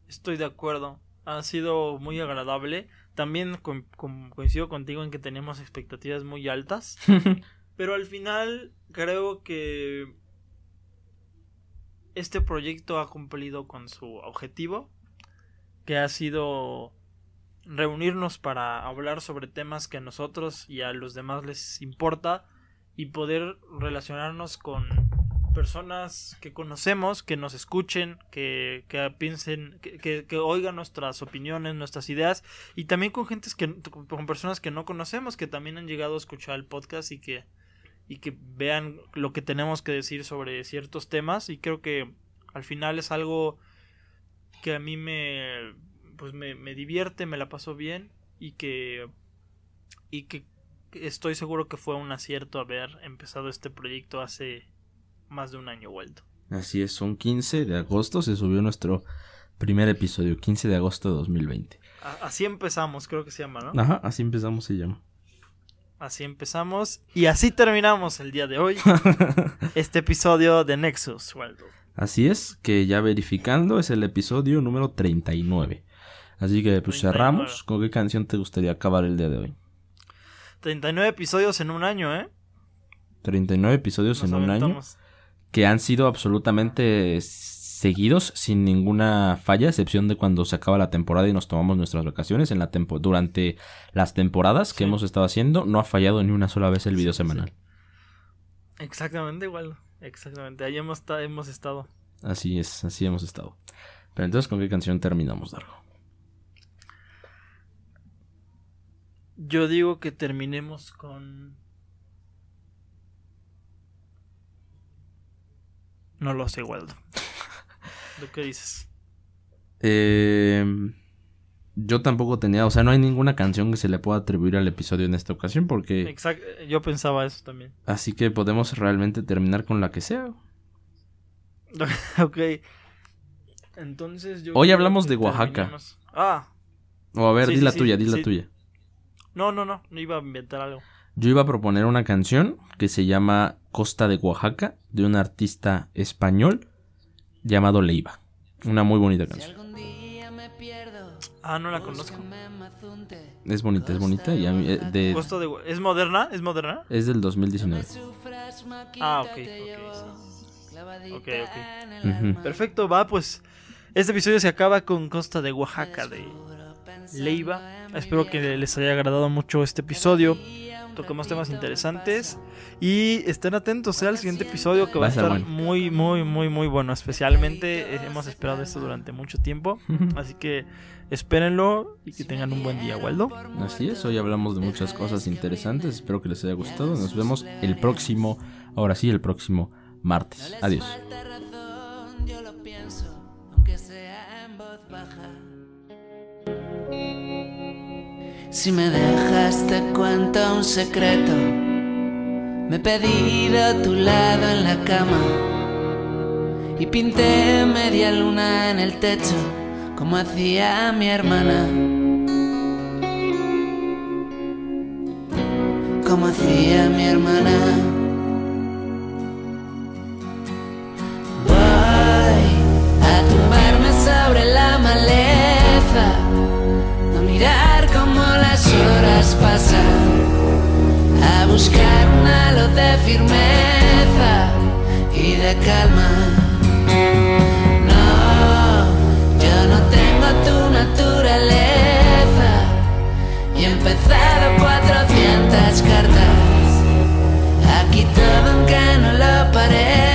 Estoy de acuerdo. Ha sido muy agradable. También co- co- coincido contigo en que tenemos expectativas muy altas. Pero al final creo que este proyecto ha cumplido con su objetivo, que ha sido reunirnos para hablar sobre temas que a nosotros y a los demás les importa y poder relacionarnos con personas que conocemos, que nos escuchen, que, que piensen, que, que- que oigan nuestras opiniones, nuestras ideas y también con gentes que con personas que no conocemos que también han llegado a escuchar el podcast y que y que vean lo que tenemos que decir sobre ciertos temas y creo que al final es algo que a mí me pues me, me divierte, me la paso bien y que y que estoy seguro que fue un acierto haber empezado este proyecto hace más de un año vuelto. Así es, son 15 de agosto, se subió nuestro primer episodio, 15 de agosto de 2020. A- Así empezamos, creo que se llama, ¿no? Ajá, así empezamos, se llama. Así empezamos y así terminamos el día de hoy este episodio de Nexus, Waldo. Así es, que ya verificando es el episodio número 39. Así que pues 39. cerramos. ¿Con qué canción te gustaría acabar el día de hoy? 39 episodios en un año, ¿eh? 39 episodios Nos en un año que han sido absolutamente seguidos sin ninguna falla, excepción de cuando se acaba la temporada y nos tomamos nuestras vacaciones en la tempo durante las temporadas que hemos estado haciendo, no ha fallado ni una sola vez el video Sí, sí. semanal. Exactamente igual. Exactamente. Ahí hemos, hemos estado. Así es, así hemos estado. Pero entonces, ¿con qué canción terminamos, Dargo? Yo digo que terminemos con. No lo sé, Waldo. ¿Tú qué dices? Eh, yo tampoco tenía, o sea, no hay ninguna canción que se le pueda atribuir al episodio en esta ocasión porque Exacto. Yo pensaba eso también. así que podemos realmente terminar con la que sea. ok. Entonces yo. Hoy hablamos que de Oaxaca. Ah. O a ver, Sí, di sí, la sí, tuya, di la tuya. No, no, no. No iba a inventar algo. Yo iba a proponer una canción que se llama Costa de Oaxaca de un artista español llamado Leiva. Una muy bonita canción. Ah, no la conozco. Es bonita, es bonita y a mí, eh, de- ¿Es moderna? ¿Es moderna? es del No me 2019. sufras, Ah, ok, ok, sí, Ok, ok. Ujú. Perfecto, va, pues. Este episodio se acaba con Costa de Oaxaca de Leiva. Espero que les haya agradado mucho este episodio. Tocamos temas interesantes. Y estén atentos al siguiente episodio que va a Va a ser estar bueno. muy, muy, muy, muy bueno. Especialmente eh, hemos esperado esto durante mucho tiempo. Así que espérenlo y que tengan un buen día, Waldo. Así es, hoy hablamos de muchas cosas interesantes. Espero que les haya gustado. Nos vemos el próximo, ahora sí, el próximo martes. Adiós. Si me dejas te cuento un secreto. Me he pedido a tu lado en la cama y pinté media luna en el techo como hacía mi hermana. Como hacía mi hermana. Voy a tumbarme sobre la maleza, las horas pasan, a buscar un halo de firmeza y de calma. No, yo no tengo tu naturaleza y he empezado 400 cartas. Aquí todo aunque no lo parezca.